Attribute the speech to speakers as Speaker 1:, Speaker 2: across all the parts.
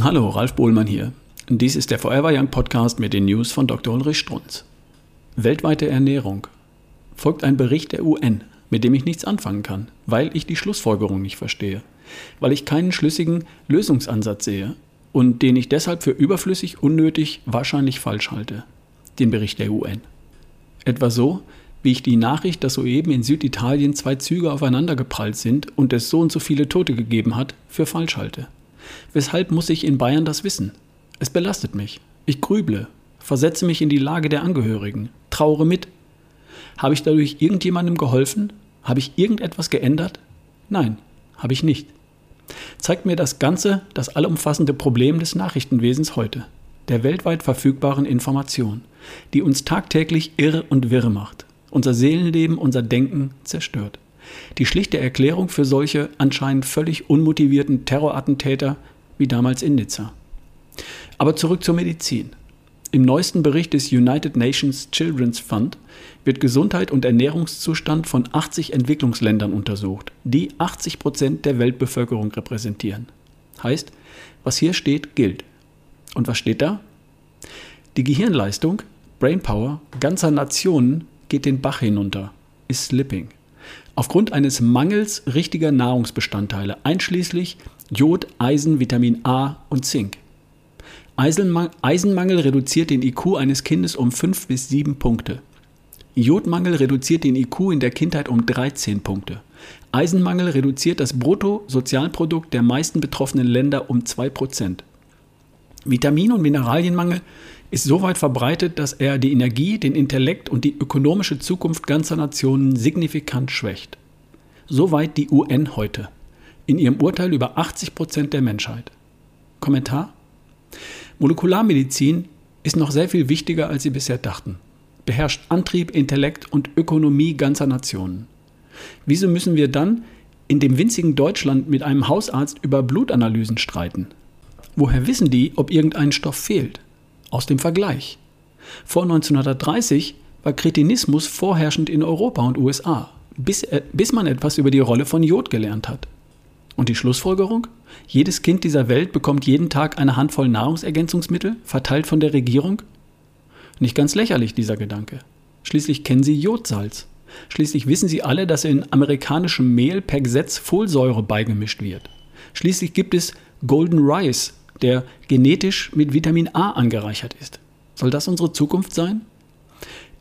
Speaker 1: Hallo, Ralf Bohlmann hier. Dies ist der Forever Young Podcast mit den News von Dr. Ulrich Strunz. Weltweite Ernährung. Folgt ein Bericht der UN, mit dem ich nichts anfangen kann, weil ich die Schlussfolgerung nicht verstehe, weil ich keinen schlüssigen Lösungsansatz sehe und den ich deshalb für überflüssig, unnötig, wahrscheinlich falsch halte. Den Bericht der UN. Etwa so, wie ich die Nachricht, dass soeben in Süditalien zwei Züge aufeinandergeprallt sind und es so und so viele Tote gegeben hat, für falsch halte. Weshalb muss ich in Bayern das wissen? Es belastet mich. Ich grüble, versetze mich in die Lage der Angehörigen, trauere mit. Habe ich dadurch irgendjemandem geholfen? Habe ich irgendetwas geändert? Nein, habe ich nicht. Zeigt mir das ganze, das allumfassende Problem des Nachrichtenwesens heute, der weltweit verfügbaren Information, die uns tagtäglich irre und wirre macht, unser Seelenleben, unser Denken zerstört. Die schlichte Erklärung für solche anscheinend völlig unmotivierten Terrorattentäter wie damals in Nizza. Aber zurück zur Medizin. Im neuesten Bericht des United Nations Children's Fund wird Gesundheit und Ernährungszustand von 80 Entwicklungsländern untersucht, die 80 Prozent der Weltbevölkerung repräsentieren. Heißt, was hier steht, gilt. Und was steht da? Die Gehirnleistung, Brainpower ganzer Nationen geht den Bach hinunter, ist slipping aufgrund eines Mangels richtiger Nahrungsbestandteile, einschließlich Jod, Eisen, Vitamin A und Zink. Eisenmangel reduziert den IQ eines Kindes um 5 bis 7 Punkte. Jodmangel reduziert den IQ in der Kindheit um 13 Punkte. Eisenmangel reduziert das Bruttosozialprodukt der meisten betroffenen Länder um 2%. Vitamin- und Mineralienmangel ist so weit verbreitet, dass er die Energie, den Intellekt und die ökonomische Zukunft ganzer Nationen signifikant schwächt. Soweit die UN heute in ihrem Urteil über 80 Prozent der Menschheit. Kommentar? Molekularmedizin ist noch sehr viel wichtiger, als sie bisher dachten. Beherrscht Antrieb, Intellekt und Ökonomie ganzer Nationen. Wieso müssen wir dann in dem winzigen Deutschland mit einem Hausarzt über Blutanalysen streiten? Woher wissen die, ob irgendein Stoff fehlt? Aus dem Vergleich. Vor 1930 war Kretinismus vorherrschend in Europa und USA, bis, äh, bis man etwas über die Rolle von Jod gelernt hat. Und die Schlussfolgerung? Jedes Kind dieser Welt bekommt jeden Tag eine Handvoll Nahrungsergänzungsmittel, verteilt von der Regierung? Nicht ganz lächerlich, dieser Gedanke. Schließlich kennen Sie Jodsalz. Schließlich wissen Sie alle, dass in amerikanischem Mehl per Gesetz Folsäure beigemischt wird. Schließlich gibt es Golden Rice, der genetisch mit Vitamin A angereichert ist. Soll das unsere Zukunft sein?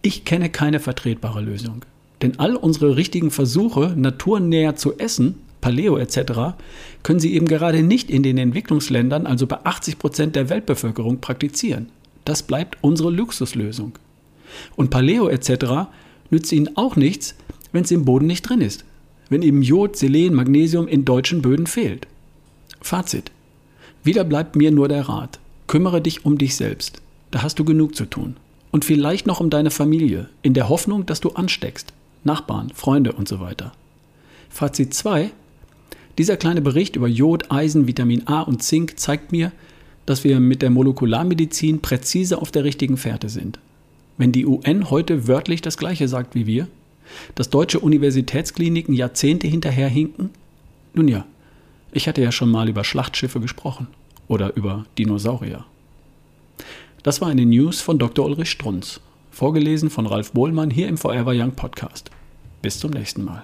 Speaker 1: Ich kenne keine vertretbare Lösung. Denn all unsere richtigen Versuche, naturnäher zu essen, Paleo etc., können sie eben gerade nicht in den Entwicklungsländern, also bei 80 Prozent der Weltbevölkerung, praktizieren. Das bleibt unsere Luxuslösung. Und Paleo etc. nützt ihnen auch nichts, wenn es im Boden nicht drin ist. Wenn eben Jod, Selen, Magnesium in deutschen Böden fehlt. Fazit. Wieder bleibt mir nur der Rat. Kümmere dich um dich selbst. Da hast du genug zu tun. Und vielleicht noch um deine Familie, in der Hoffnung, dass du ansteckst. Nachbarn, Freunde und so weiter. Fazit 2. Dieser kleine Bericht über Jod, Eisen, Vitamin A und Zink zeigt mir, dass wir mit der Molekularmedizin präzise auf der richtigen Fährte sind. Wenn die UN heute wörtlich das Gleiche sagt wie wir, dass deutsche Universitätskliniken Jahrzehnte hinterherhinken, nun ja, ich hatte ja schon mal über Schlachtschiffe gesprochen oder über Dinosaurier. Das war eine News von Dr. Ulrich Strunz, vorgelesen von Ralf Bohlmann hier im Forever Young Podcast. Bis zum nächsten Mal.